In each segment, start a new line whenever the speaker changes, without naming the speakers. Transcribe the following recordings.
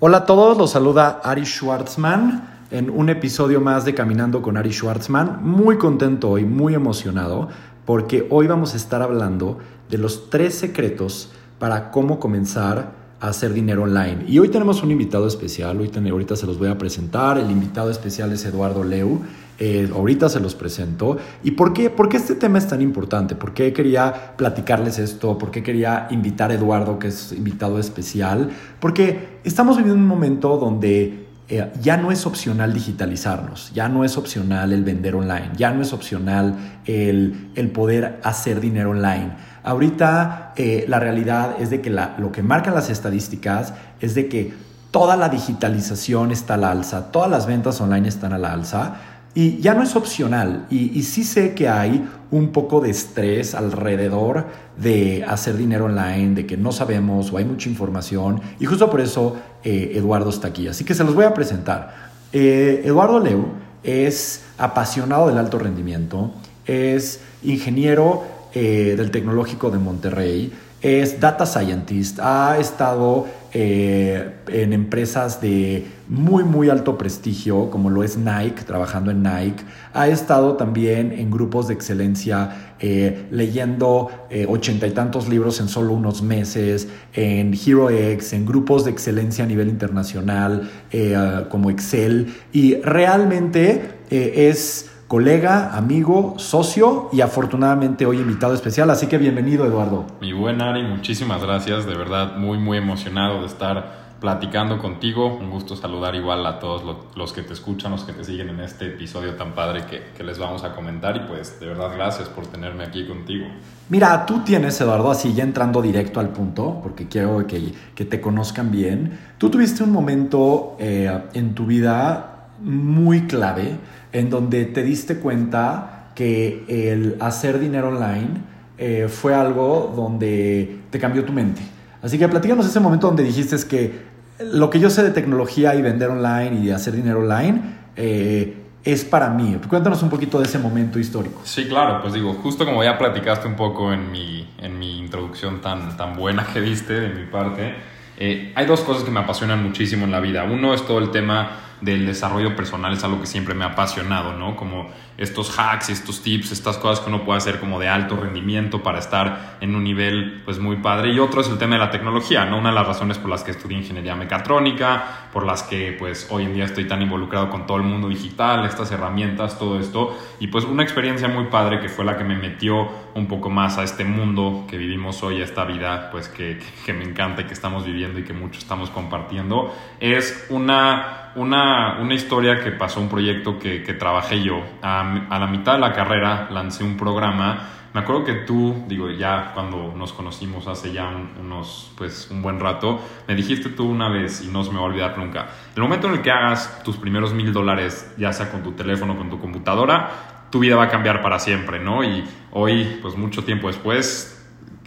Hola a todos, los saluda Ari Schwartzman en un episodio más de Caminando con Ari Schwartzman. Muy contento y muy emocionado porque hoy vamos a estar hablando de los tres secretos para cómo comenzar a hacer dinero online. Y hoy tenemos un invitado especial, hoy ahorita se los voy a presentar. El invitado especial es Eduardo Leu. Eh, ahorita se los presento. ¿Y por qué, por qué este tema es tan importante? ¿Por qué quería platicarles esto? ¿Por qué quería invitar a Eduardo, que es invitado especial? Porque estamos viviendo un momento donde eh, ya no es opcional digitalizarnos, ya no es opcional el vender online, ya no es opcional el, el poder hacer dinero online. Ahorita eh, la realidad es de que lo que marcan las estadísticas es de que toda la digitalización está al alza, todas las ventas online están a alza y ya no es opcional. Y, sí sé que hay un poco de estrés alrededor de hacer dinero online, de que no sabemos o hay mucha información. Y justo por eso eh, Eduardo está aquí. Así que se los voy a presentar. Eh, Eduardo Leu es apasionado del alto rendimiento, es ingeniero eh, del Tecnológico de Monterrey, es data scientist, ha estado eh, en empresas de muy, muy alto prestigio, como lo es Nike, trabajando en Nike. Ha estado también en grupos de excelencia, eh, leyendo eh, ochenta y tantos libros en solo unos meses, en HeroX, en grupos de excelencia a nivel internacional, como Excel. Y realmente es colega, amigo, socio y afortunadamente hoy invitado especial. Así que bienvenido, Eduardo.
Mi buen Ari, muchísimas gracias. De verdad, muy, muy emocionado de estar platicando contigo. Un gusto saludar igual a todos los que te escuchan, los que te siguen en este episodio tan padre que, les vamos a comentar. Y pues, de verdad, gracias por tenerme aquí contigo.
Mira, tú tienes, Eduardo, así ya entrando directo al punto, porque quiero que, que te conozcan bien. Tú tuviste un momento eh, en tu vida muy clave en donde te diste cuenta que el hacer dinero online eh, fue algo donde te cambió tu mente. Así que platícanos ese momento donde dijiste que lo que yo sé de tecnología y vender online y de hacer dinero online eh, es para mí. Cuéntanos un poquito de ese momento histórico.
Sí, claro, pues digo, justo como ya platicaste un poco en mi, en mi introducción tan, tan buena que diste de mi parte, eh, hay dos cosas que me apasionan muchísimo en la vida. Uno es todo el tema del desarrollo personal es algo que siempre me ha apasionado, ¿no? Como estos hacks, estos tips, estas cosas que uno puede hacer como de alto rendimiento para estar en un nivel pues muy padre. Y otro es el tema de la tecnología, ¿no? Una de las razones por las que estudié ingeniería mecatrónica, por las que pues hoy en día estoy tan involucrado con todo el mundo digital, estas herramientas, todo esto. Y pues una experiencia muy padre que fue la que me metió un poco más a este mundo que vivimos hoy, a esta vida pues que, que me encanta y que estamos viviendo y que mucho estamos compartiendo, es una una, una, historia que pasó, un proyecto que, que trabajé yo. A, la mitad de la carrera lancé un programa. Me acuerdo que tú, digo, ya cuando nos conocimos hace ya unos, pues, un buen rato, me dijiste tú una vez y no se me va a olvidar nunca. El momento en el que hagas tus primeros mil dólares, ya sea con tu teléfono, con tu computadora, tu vida va a cambiar para siempre, ¿no? Y hoy, pues mucho tiempo después,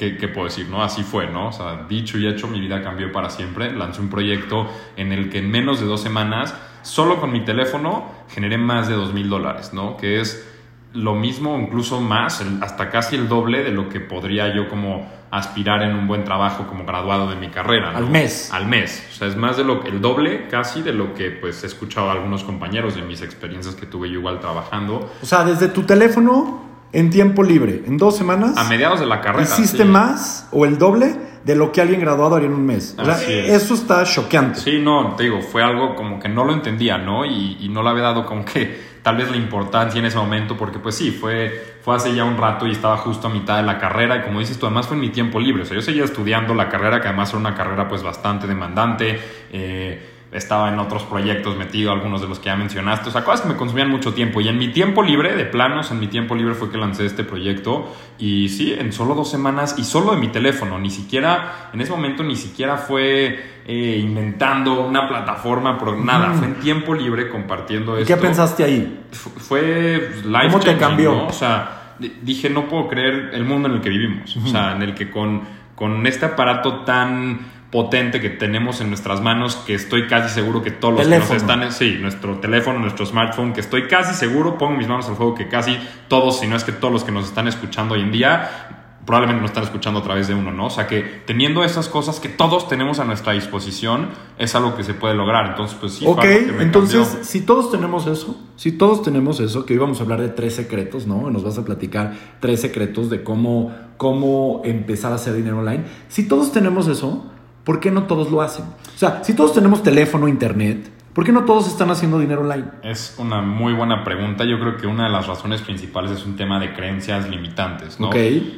¿qué, puedo decir? ¿no? Así fue, ¿no? O sea, dicho y hecho, mi vida cambió para siempre. Lancé un proyecto en el que en menos de dos semanas, solo con mi teléfono, generé más de dos mil dólares, ¿no? Que es lo mismo, incluso más, hasta casi el doble de lo que podría yo como aspirar en un buen trabajo como graduado de mi carrera.
Al mes.
Al mes. O sea, es más de lo el doble casi de lo que pues he escuchado a algunos compañeros de mis experiencias que tuve yo igual trabajando.
O sea, desde tu teléfono en tiempo libre, en dos semanas.
A mediados de la carrera.
Hiciste más o el doble de lo que alguien graduado haría en un mes. O sea, eso está choqueante.
Sí, no, te digo, fue algo como que no lo entendía, ¿no? Y, y, no le había dado como que tal vez la importancia en ese momento, porque pues sí, fue, fue hace ya un rato y estaba justo a mitad de la carrera y como dices tú, además fue en mi tiempo libre. O sea, yo seguía estudiando la carrera, que además era una carrera pues bastante demandante. Eh, estaba en otros proyectos metido, algunos de los que ya mencionaste, o sea, cosas que me consumían mucho tiempo. Y en mi tiempo libre, de planos, en mi tiempo libre fue que lancé este proyecto. Y sí, en solo dos semanas y solo de mi teléfono, ni siquiera, en ese momento ni siquiera fue eh, inventando una plataforma, por nada, fue en tiempo libre compartiendo esto.
¿Qué pensaste ahí?
fue life
¿Cómo te cambió?
O sea, dije, no puedo creer el mundo en el que vivimos. O sea, en el que con, con este aparato tan potente que tenemos en nuestras manos, que estoy casi seguro que todos los que nos están, sí, nuestro teléfono, nuestro smartphone, que estoy casi seguro, pongo mis manos al fuego, que casi todos, si no es que todos los que nos están escuchando hoy en día, probablemente nos están escuchando a través de uno, ¿no? O sea que teniendo esas cosas que todos tenemos a nuestra disposición, es algo que se puede lograr. Entonces, pues sí.
Ok, entonces,
cambió.
si todos tenemos eso, si todos tenemos eso, que hoy vamos a hablar de tres secretos, ¿no? Nos vas a platicar tres secretos de cómo, cómo empezar a hacer dinero online. Si todos tenemos eso, ¿por qué no todos lo hacen? O sea, si todos tenemos teléfono, internet, ¿por qué no todos están haciendo dinero online?
Es una muy buena pregunta. Yo creo que una de las razones principales es un tema de creencias limitantes, ¿no?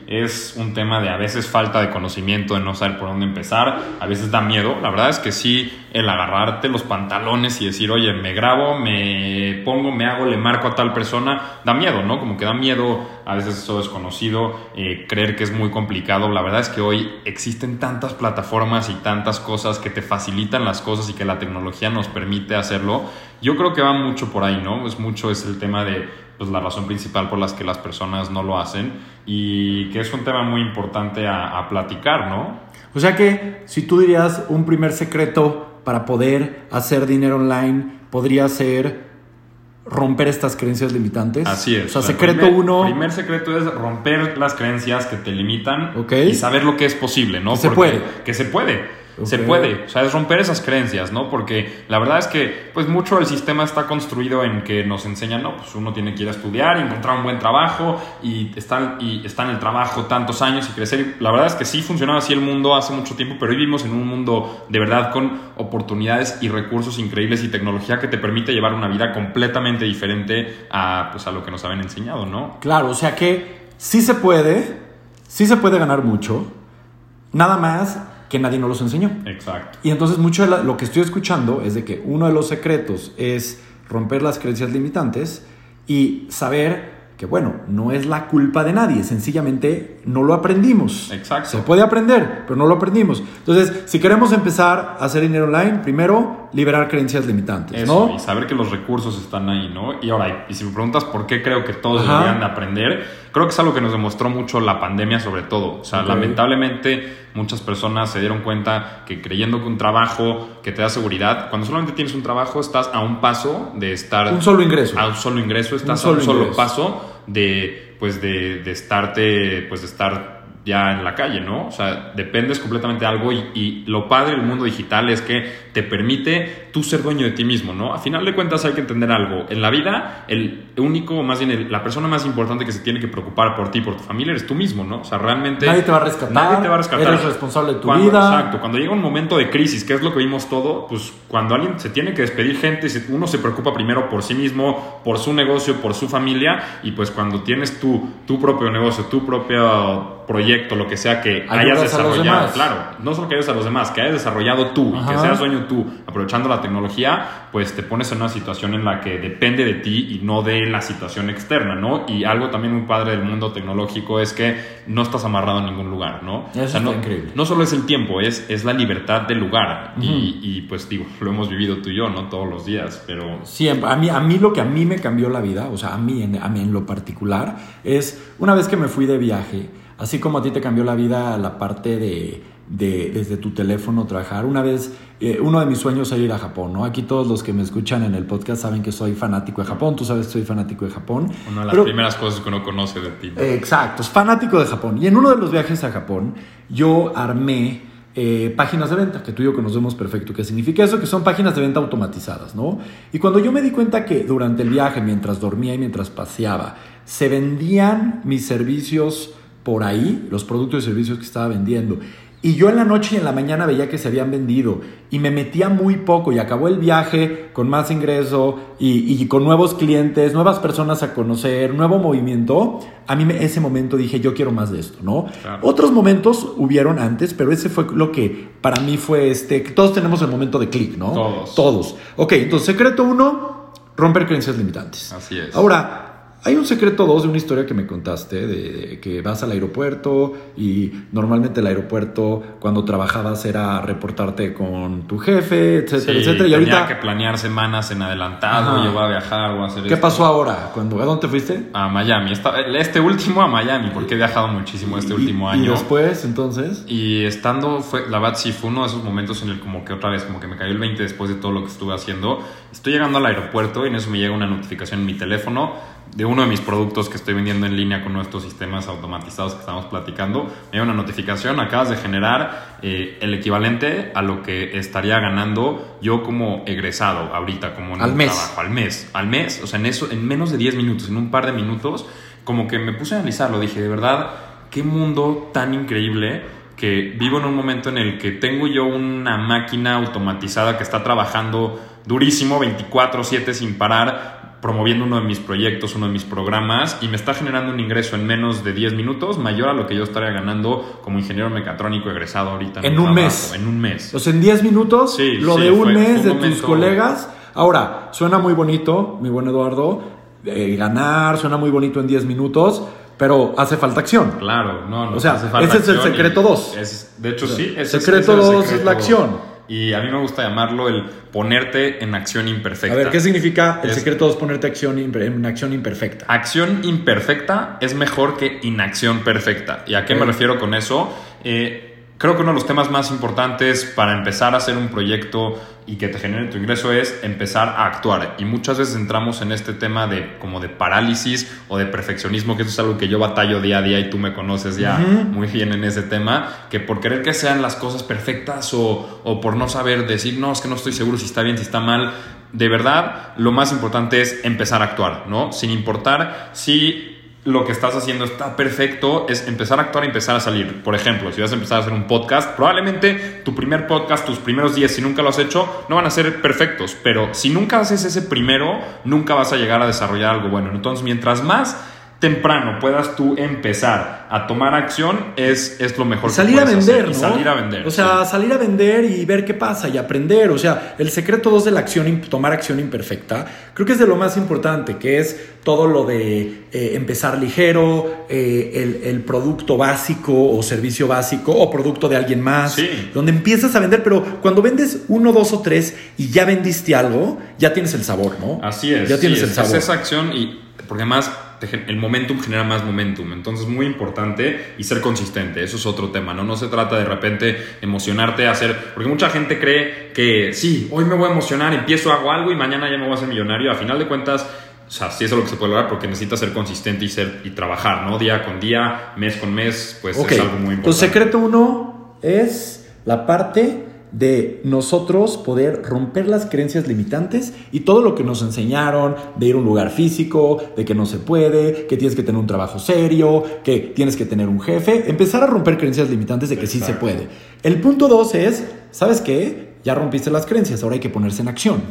Es un tema de a veces falta de conocimiento, de no saber por dónde empezar, a veces da miedo. La verdad es que sí, el agarrarte los pantalones y decir, oye, me grabo, me pongo, me hago, le marco a tal persona, da miedo, ¿no? Como que da miedo a veces eso desconocido, eh, creer que es muy complicado. La verdad es que hoy existen tantas plataformas y tantas cosas que te facilitan las cosas y que la tecnología nos permite hacerlo. Yo creo que va mucho por ahí, ¿no? Es mucho, es el tema de pues, la razón principal por las que las personas no lo hacen y que es un tema muy importante a, a platicar, ¿no?
O sea que si tú dirías un primer secreto para poder hacer dinero online, podría ser romper estas creencias limitantes.
Así es.
O sea,
O sea,
secreto
primer-
uno,
primer secreto es romper las creencias que te limitan
Ok.
y saber lo que es posible, ¿no?
Que se puede.
Que se puede. Se puede, o sea, es romper esas creencias, ¿no? Porque la verdad es que, pues, mucho del sistema está construido en que nos enseñan, no, pues uno tiene que ir a estudiar, encontrar un buen trabajo y estar, y estar en el trabajo tantos años y crecer. La verdad es que sí funcionaba así el mundo hace mucho tiempo, pero hoy vivimos en un mundo de verdad con oportunidades y recursos increíbles y tecnología que te permite llevar una vida completamente diferente a, pues, a lo que nos habían enseñado, ¿no?
Claro, o sea que sí se puede, sí se puede ganar mucho, nada más que nadie nos los enseñó.
Exacto.
Y entonces mucho de la- lo que estoy escuchando es de que uno de los secretos es romper las creencias limitantes y saber que, bueno, no es la culpa de nadie, sencillamente no lo aprendimos.
Exacto.
Se puede aprender, pero no lo aprendimos. Entonces, si queremos empezar a hacer dinero online, primero, liberar creencias limitantes,
Eso,
¿no?
y saber que los recursos están ahí, ¿no? Y ahora, y si me preguntas por qué creo que todos
Ajá.
deberían de aprender, creo que es algo que nos demostró mucho la pandemia sobre todo. O sea, lamentablemente muchas personas se dieron cuenta que creyendo que un trabajo que te da seguridad, cuando solamente tienes un trabajo estás a un paso de estar...
Un solo ingreso.
A un solo ingreso, estás
Un
a un
solo
solo
ingreso.
paso de, pues de, de estarte, pues de estar ya en la calle, ¿no? O sea, dependes completamente de algo y, y lo padre del mundo digital es que te permite tú ser dueño de ti mismo, ¿no? A final de cuentas hay que entender algo. En la vida, el único, más bien, el- la persona más importante que se tiene que preocupar por ti, por tu familia, eres tú mismo, ¿no? O sea, realmente...
Nadie te va a rescatar,
Nadie te va a rescatar.
eres responsable de tu
Cuando-
vida.
Exacto. Cuando llega un momento de crisis, que es lo que vimos todo, pues cuando alguien se tiene que despedir gente, uno se preocupa primero por sí mismo, por su negocio, por su familia, y pues cuando tienes tu, tu propio negocio, tu propio proyecto, lo que sea que hayas
Ayudas los
desarrollado, claro, no solo que ayudes a los demás, que hayas desarrollado tú y
Ajá.
que seas dueño tú, aprovechando la tecnología, pues te pones en una situación en la que depende de ti y no de la situación externa, ¿no? Y algo también muy padre del mundo tecnológico es que no estás amarrado en ningún lugar, ¿no?
Eso está
no,
increíble.
no solo es el tiempo, es, es la libertad del lugar. y, y, pues digo, lo hemos vivido tú y yo, ¿no? Todos los días, pero...
Siempre. A mí, a mí lo que a mí me cambió la vida, o sea, a mí, en, a mí en lo particular, es una vez que me fui de viaje, así como a ti te cambió la vida la parte de, de desde tu teléfono trabajar. Una vez, eh, uno de mis sueños era ir a Japón, ¿no? Aquí todos los que me escuchan en el podcast saben que soy fanático de Japón, tú sabes que soy fanático de Japón.
Una de las
Pero-
primeras cosas que uno conoce de ti. ¿no?
Eh, Exacto, es fanático de Japón. Y en uno de los viajes a Japón, yo armé eh, páginas de venta, que tú y yo conocemos perfecto qué significa eso, que son páginas de venta automatizadas, ¿no? Y cuando yo me di cuenta que durante el viaje, mientras dormía y mientras paseaba, se vendían mis servicios por ahí, los productos y servicios que estaba vendiendo, y yo en la noche y en la mañana veía que se habían vendido y me metía muy poco y acabó el viaje con más ingreso y, y con nuevos clientes, nuevas personas a conocer, nuevo movimiento. A mí me- ese momento dije, yo quiero más de esto, ¿no?
Claro.
Otros momentos hubieron antes, pero ese fue lo que para mí fue este, todos tenemos el momento de clic, ¿no?
Todos.
Todos. Ok, entonces secreto uno, romper creencias limitantes.
Así es.
Ahora, hay un secreto dos de una historia que me contaste, de, de que vas al aeropuerto y normalmente el aeropuerto cuando trabajabas era reportarte con tu jefe, etcétera,
Sí,
etcétera. Y
tenía
ahorita,
que planear semanas en adelantado,
Ajá.
yo voy a viajar, voy a hacer
¿qué
esto.
pasó ahora? Cuando, ¿A dónde te fuiste?
A Miami. Esta- este último a Miami, porque he viajado muchísimo este
Y-
último
Y
año.
después, entonces...
Y estando, fue, la verdad sí fue uno de esos momentos en el como que otra vez, como que me cayó el 20 después de todo lo que estuve haciendo. Estoy llegando al aeropuerto y en eso me llega una notificación en mi teléfono de uno de mis productos que estoy vendiendo en línea con nuestros sistemas automatizados que estamos platicando, me da una notificación, acabas de generar eh, el equivalente a lo que estaría ganando yo como egresado ahorita, como en
Al
un
mes.
trabajo, al mes, al mes, o sea, en eso, en menos de 10 minutos, en un par de minutos, como que me puse a analizarlo, dije, de verdad, qué mundo tan increíble que vivo en un momento en el que tengo yo una máquina automatizada que está trabajando durísimo 24/7 sin parar promoviendo uno de mis proyectos, uno de mis programas y me está generando un ingreso en menos de 10 minutos mayor a lo que yo estaría ganando como ingeniero mecatrónico egresado ahorita
En un
trabajo,
mes.
en un mes.
O sea, en 10 minutos,
Sí,
lo
sí,
de un
fue-
mes
un
de tus colegas. Ahora, suena muy bonito, mi buen Eduardo, eh, ganar, suena muy bonito en 10 minutos, pero hace falta acción.
Claro, no, no.
O sea,
hace falta
ese es el secreto dos.
es- de hecho,
O sea,
sí. ese es-
secreto
ese es el
dos es la acción.
Y a mí me gusta llamarlo el ponerte en acción imperfecta.
A ver, ¿qué significa el
Es-
secreto es ponerte acción en acción imperfecta?
Acción imperfecta es mejor que inacción perfecta. ¿Y a qué me refiero con eso? Eh, creo que uno de los temas más importantes para empezar a hacer un proyecto y que te genere tu ingreso es empezar a actuar. Y muchas veces entramos en este tema de como de parálisis o de perfeccionismo, que eso es algo que yo batallo día a día y tú me conoces ya muy bien en ese tema, que por querer que sean las cosas perfectas o, o por no saber decir, no, es que no estoy seguro si está bien, si está mal, de verdad lo más importante es empezar a actuar, ¿no? Sin importar si lo que estás haciendo está perfecto, es empezar a actuar y empezar a salir. Por ejemplo, si vas a empezar a hacer un podcast, probablemente tu primer podcast, tus primeros días, si nunca lo has hecho, no van a ser perfectos, pero si nunca haces ese primero, nunca vas a llegar a desarrollar algo bueno. Entonces, mientras más temprano puedas tú empezar a tomar acción, es, es lo mejor
Y salir
que
a vender. ¿no?
Y salir a vender.
O sea,
sí.
salir a vender y ver qué pasa y aprender. O sea, el secreto dos de la acción, tomar acción imperfecta, creo que es de lo más importante, que es todo lo de eh, empezar ligero, eh, el, el producto básico o servicio básico o producto de alguien más,
Sí.
donde empiezas a vender, pero cuando vendes uno, dos o tres y ya vendiste algo, ya tienes el sabor, ¿no?
Así es.
Ya tienes
sí,
el sabor.
Es esa acción y porque además el momentum genera más momentum. Entonces, muy importante y ser consistente. Eso es otro tema, ¿no? No se trata de repente emocionarte a hacer. Porque mucha gente cree que sí, hoy me voy a emocionar, empiezo, hago algo y mañana ya me voy a hacer millonario. A final de cuentas. O sea, sí es lo que se puede lograr porque necesitas ser consistente y, ser, y trabajar, ¿no? Día con día, mes con mes, pues es algo muy importante.
Entonces, secreto uno es la parte de nosotros poder romper las creencias limitantes y todo lo que nos enseñaron de ir a un lugar físico, de que no se puede, que tienes que tener un trabajo serio, que tienes que tener un jefe, empezar a romper creencias limitantes de que sí se
Exacto.
puede. El punto dos es, ¿sabes qué? Ya rompiste las creencias, ahora hay que ponerse en acción.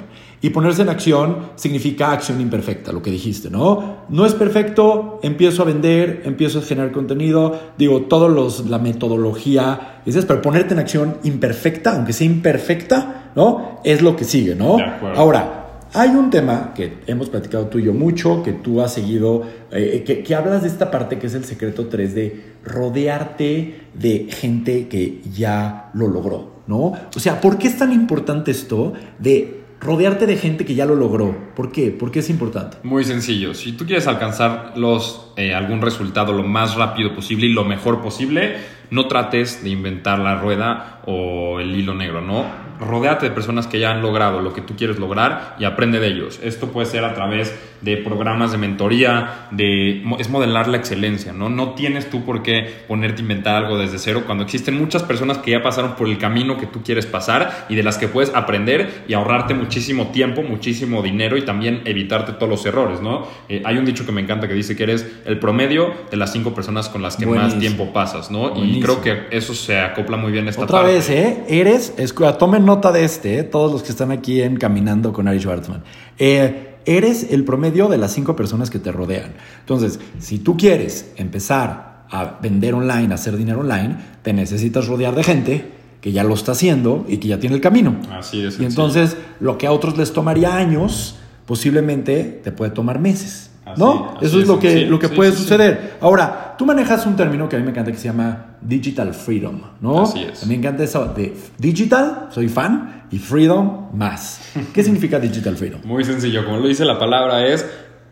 Y ponerse en acción significa acción imperfecta, lo que dijiste, ¿no? No es perfecto, empiezo a vender, empiezo a generar contenido, digo, todos los, la metodología, dices, pero ponerte en acción imperfecta, aunque sea imperfecta, ¿no? Es lo que sigue, ¿no? Ahora, hay un tema que hemos platicado tú y yo mucho, que tú has seguido, eh, que, que hablas de esta parte que es el secreto 3 de rodearte de gente que ya lo logró, ¿no? O sea, ¿por qué es tan importante esto de rodearte de gente que ya lo logró? ¿Por qué? ¿Por qué es importante?
Muy sencillo. Si tú quieres alcanzar los, eh, algún resultado lo más rápido posible y lo mejor posible, no trates de inventar la rueda o el hilo negro, ¿no? Rodéate de personas que ya han logrado lo que tú quieres lograr y aprende de ellos. Esto puede ser a través de programas de mentoría, de, es modelar la excelencia, ¿no? No tienes tú por qué ponerte a inventar algo desde cero cuando existen muchas personas que ya pasaron por el camino que tú quieres pasar y de las que puedes aprender y ahorrarte muchísimo tiempo, muchísimo dinero y también evitarte todos los errores, ¿no? Eh, hay un dicho que me encanta que dice que eres el promedio de las cinco personas con las que más tiempo pasas, ¿no? Y creo que eso se acopla muy bien a esta
Otra
parte.
vez, ¿eh? Eres, escucha, tomen nota de este, ¿eh? todos los que están aquí en Caminando con Ari Schwartzman. Eh, eres el promedio de las cinco personas que te rodean. Entonces, si tú quieres empezar a vender online, a hacer dinero online, te necesitas rodear de gente que ya lo está haciendo y que ya tiene el camino.
Así es.
Y entonces, lo que a otros les tomaría años, posiblemente te puede tomar meses.
Así-
¿No?
así
Eso es
es,
lo que, lo que
sí,
puede
sí, sí.
suceder. Ahora, tú manejas un término que a mí me encanta que se llama digital freedom, ¿no?
Así es.
Me encanta eso de digital, soy fan, y freedom más. ¿Qué significa digital freedom?
Muy sencillo, como lo dice la palabra, es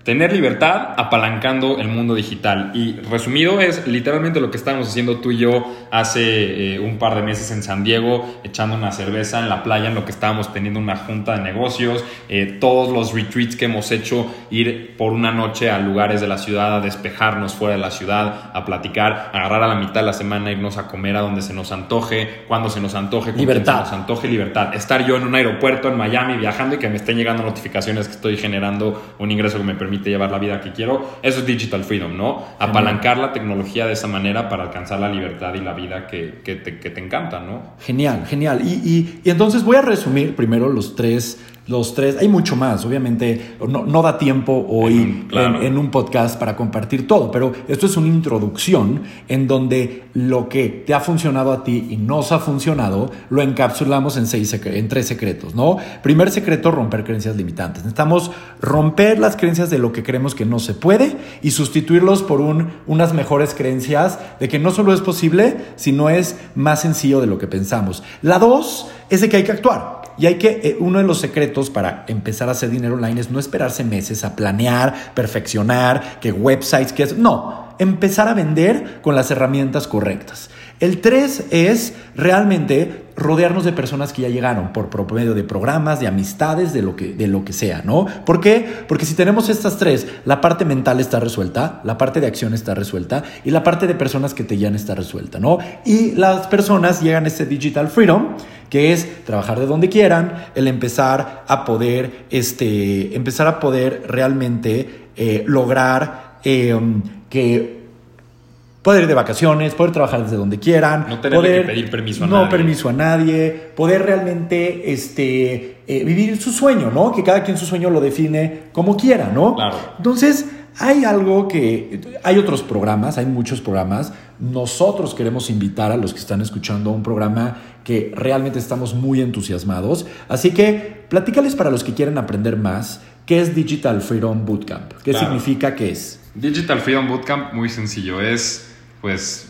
Tener libertad apalancando el mundo digital. Y resumido es literalmente lo que estábamos haciendo tú y yo hace eh, un par de meses en San Diego, echando una cerveza en la playa, en lo que estábamos teniendo una junta de negocios, eh, todos los retreats que hemos hecho, ir por una noche a lugares de la ciudad, a despejarnos fuera de la ciudad, a platicar, agarrar a la mitad de la semana, irnos a comer a donde se nos antoje, cuando se nos antoje,
libertad.
se nos antoje, libertad. Estar yo en un aeropuerto en Miami viajando y que me estén llegando notificaciones que estoy generando un ingreso que me permite permite llevar la vida que quiero. Eso es digital freedom, ¿no? Apalancar la tecnología de esa manera para alcanzar la libertad y la vida que, que, te, que te, encanta, ¿no?
Genial, genial. Y, y, y entonces voy a resumir primero los tres los tres, hay mucho más, obviamente no, no da tiempo hoy en un, podcast para compartir todo, pero esto es una introducción en donde lo que te ha funcionado a ti y nos ha funcionado lo encapsulamos en, seis en tres secretos, ¿no? Primer secreto, romper creencias limitantes. Necesitamos romper las creencias de lo que creemos que no se puede y sustituirlos por un, unas mejores creencias de que no solo es posible, sino es más sencillo de lo que pensamos. La dos es de que hay que actuar. Y hay que, eh, uno de los secretos para empezar a hacer dinero online es no esperarse meses a planear, perfeccionar, que websites, que es... No, empezar a vender con las herramientas correctas. El tres es realmente rodearnos de personas que ya llegaron por promedio de programas, de amistades, de lo que, de lo que sea, ¿no? ¿Por qué? Porque si tenemos estas tres, la parte mental está resuelta, la parte de acción está resuelta y la parte de personas que te llegan está resuelta, ¿no? Y las personas llegan a este digital freedom que es trabajar de donde quieran, el empezar a poder, este, empezar a poder realmente eh, lograr eh, que poder ir de vacaciones, poder trabajar desde donde quieran,
no tener que pedir permiso a
no
nadie.
permiso a nadie, poder realmente este, eh, vivir su sueño, ¿no? Que cada quien su sueño lo define como quiera, ¿no?
Claro.
Entonces, hay algo que, hay otros programas, hay muchos programas. Nosotros queremos invitar a los que están escuchando a un programa que realmente estamos muy entusiasmados. Así que platícales para los que quieren aprender más, ¿qué es Digital Freedom Bootcamp? ¿Qué significa que es?
Digital Freedom Bootcamp, muy sencillo, es pues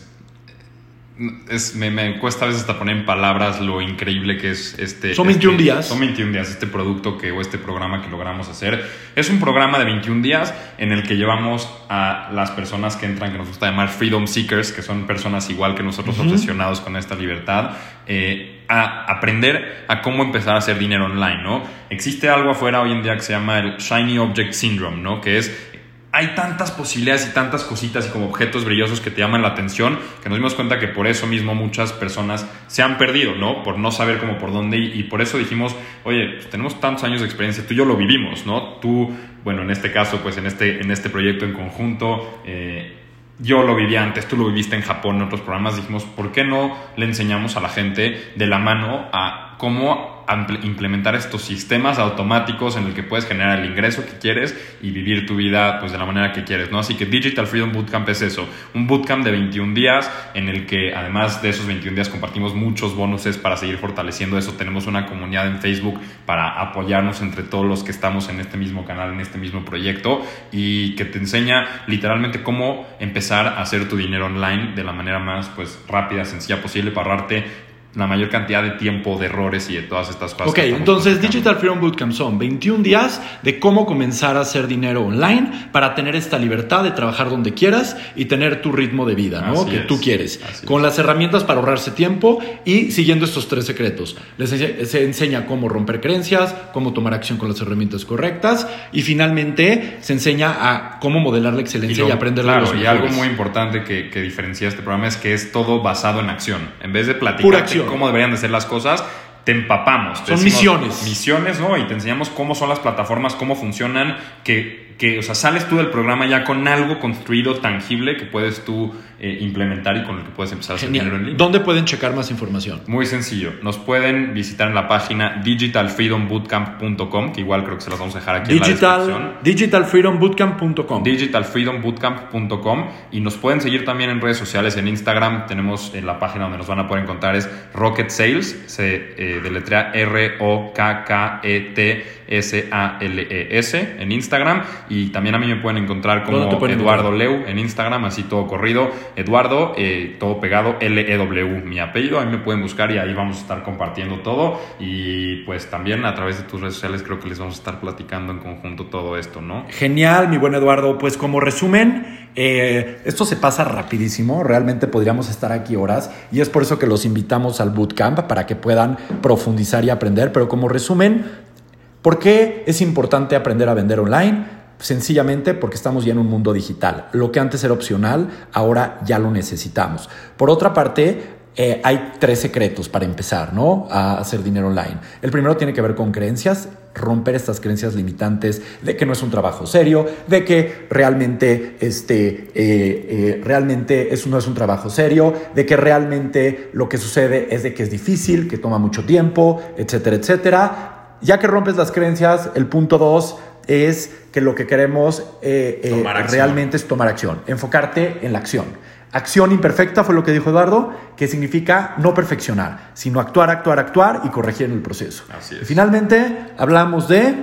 es, me, cuesta a veces hasta poner en palabras lo increíble que es este...
Son 21
este,
días.
Son 21 días este producto que, o este programa que logramos hacer. Es un programa de 21 días en el que llevamos a las personas que entran, que nos gusta llamar Freedom Seekers, que son personas igual que nosotros obsesionados con esta libertad, eh, a aprender a cómo empezar a hacer dinero online, ¿no? Existe algo afuera hoy en día que se llama el Shiny Object Syndrome, ¿no? Que es hay tantas posibilidades y tantas cositas y como objetos brillosos que te llaman la atención que nos dimos cuenta que por eso mismo muchas personas se han perdido, ¿no? Por no saber cómo por dónde y, por eso dijimos, oye, pues tenemos tantos años de experiencia, tú y yo lo vivimos, ¿no? Tú, bueno, en este caso, pues en este, en este proyecto en conjunto, eh, yo lo viví antes, tú lo viviste en Japón, en otros programas, dijimos, ¿por qué no le enseñamos a la gente de la mano a cómo implementar estos sistemas automáticos en el que puedes generar el ingreso que quieres y vivir tu vida pues de la manera que quieres, ¿no? Así que Digital Freedom Bootcamp es eso, un bootcamp de 21 días en el que además de esos 21 días compartimos muchos bonuses para seguir fortaleciendo eso, tenemos una comunidad en Facebook para apoyarnos entre todos los que estamos en este mismo canal, en este mismo proyecto y que te enseña literalmente cómo empezar a hacer tu dinero online de la manera más pues rápida, sencilla posible para ahorrarte la mayor cantidad de tiempo, de errores y de todas estas cosas.
Ok, entonces Digital Freedom Bootcamp son 21 días de cómo comenzar a hacer dinero online para tener esta libertad de trabajar donde quieras y tener tu ritmo de vida, ¿no? que tú quieres. con las herramientas para ahorrarse tiempo y siguiendo estos tres secretos. Les se enseña cómo romper creencias, cómo tomar acción con las herramientas correctas y finalmente se enseña a cómo modelar la excelencia y, aprender
claro,
los
y algo muy importante que, que diferencia este programa es que es todo basado en acción. En vez de platicar. Cómo deberían de ser las cosas, te empapamos.
son misiones.
Misiones, ¿no? Y te enseñamos cómo son las plataformas, cómo funcionan, que, que, o sea, sales tú del programa ya con algo construido, tangible, que puedes tú eh, implementar y con el que puedes empezar a hacer dinero en línea.
¿Dónde pueden checar más información?
Muy sencillo. Nos pueden visitar en la página digitalfreedombootcamp.com, que igual creo que se las vamos a dejar aquí
Digital,
en la descripción.
Digitalfreedombootcamp.com.
Digitalfreedombootcamp.com y nos pueden seguir también en redes sociales, en Instagram. Tenemos en la página donde nos van a poder encontrar es Rocket Sales, se eh, deletrea R-O-K-K-E-T. S-A-L-E-S en Instagram y también a mí me pueden encontrar como Eduardo Leu en Instagram, así todo corrido. Eduardo, eh, todo pegado, L-E-W, mi apellido. Ahí me pueden buscar y ahí vamos a estar compartiendo todo. Y pues también a través de tus redes sociales creo que les vamos a estar platicando en conjunto todo esto, ¿no?
Genial, mi buen Eduardo. Pues como resumen, eh, esto se pasa rapidísimo. Realmente podríamos estar aquí horas y es por eso que los invitamos al bootcamp para que puedan profundizar y aprender. Pero como resumen, ¿por qué es importante aprender a vender online? Sencillamente porque estamos ya en un mundo digital. Lo que antes era opcional, ahora ya lo necesitamos. Por otra parte, eh, hay tres secretos para empezar, ¿no? A hacer dinero online. El primero tiene que ver con creencias, romper estas creencias limitantes de que no es un trabajo serio, de que realmente, este, eh, eh, realmente no es un trabajo serio, de que realmente lo que sucede es de que es difícil, que toma mucho tiempo, etcétera, etcétera. Ya que rompes las creencias, el punto dos es que lo que queremos eh, eh, realmente es tomar acción, enfocarte en la acción. Acción imperfecta fue lo que dijo Eduardo, que significa no perfeccionar, sino actuar, actuar, actuar y corregir en el proceso. Y finalmente hablamos de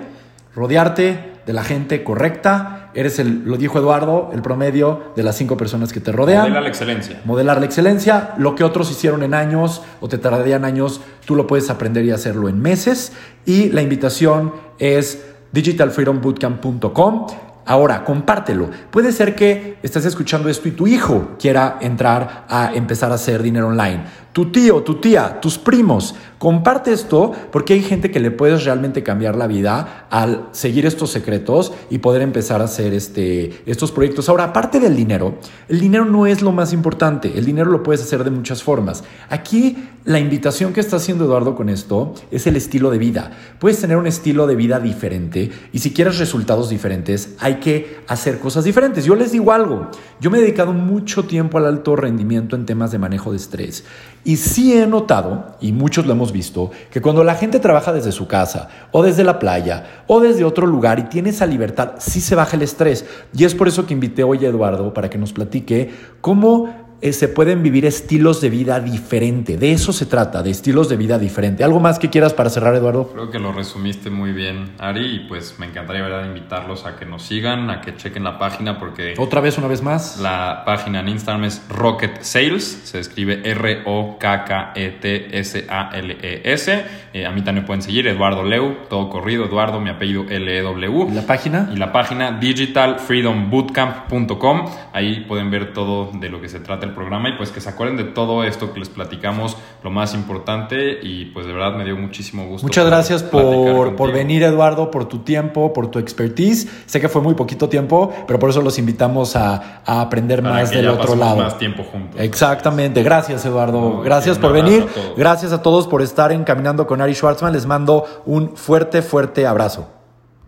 rodearte de la gente correcta. Eres el, lo dijo Eduardo, el promedio de las cinco personas que te rodean.
Modelar la excelencia.
Modelar la excelencia. Lo que otros hicieron en años o te tardarían años, tú lo puedes aprender y hacerlo en meses. Y la invitación es digitalfreedombootcamp.com. Ahora, compártelo. Puede ser que estés escuchando esto y tu hijo quiera entrar a empezar a hacer dinero online tu tío, tu tía, tus primos. Comparte esto porque hay gente que le puedes realmente cambiar la vida al seguir estos secretos y poder empezar a hacer este, estos proyectos. Ahora, aparte del dinero, el dinero no es lo más importante. El dinero lo puedes hacer de muchas formas. Aquí la invitación que está haciendo Eduardo con esto es el estilo de vida. Puedes tener un estilo de vida diferente y si quieres resultados diferentes, hay que hacer cosas diferentes. Yo les digo algo. Yo me he dedicado mucho tiempo al alto rendimiento en temas de manejo de estrés y sí he notado, y muchos lo hemos visto, que cuando la gente trabaja desde su casa o desde la playa o desde otro lugar y tiene esa libertad, sí se baja el estrés. Y es por eso que invité hoy a Eduardo para que nos platique cómo eh, se pueden vivir estilos de vida diferente. De eso se trata, de estilos de vida diferente. ¿Algo más que quieras para cerrar, Eduardo?
Creo que lo resumiste muy bien, Ari, y pues me encantaría ¿verdad? invitarlos a que nos sigan, a que chequen la página porque...
Otra vez, una vez más.
La página en Instagram es Rocket Sales, se escribe R-O-K-K-E-T-S-A-L-E-S. Eh, a mí también pueden seguir, Eduardo Leu, todo corrido, Eduardo, mi apellido L-E-W.
¿Y la página?
Y la página digitalfreedombootcamp.com. Ahí pueden ver todo de lo que se trata el programa y pues que se acuerden de todo esto que les platicamos, lo más importante y pues de verdad me dio muchísimo gusto.
Muchas gracias por, por, venir Eduardo, por tu tiempo, por tu expertise. Sé que fue muy poquito tiempo, pero por eso los invitamos a, a aprender más del otro lado.
Más tiempo juntos.
Exactamente. Gracias Eduardo. gracias por venir. Gracias a todos por estar en Caminando con Ari Schwartzman. Les mando un fuerte, fuerte abrazo.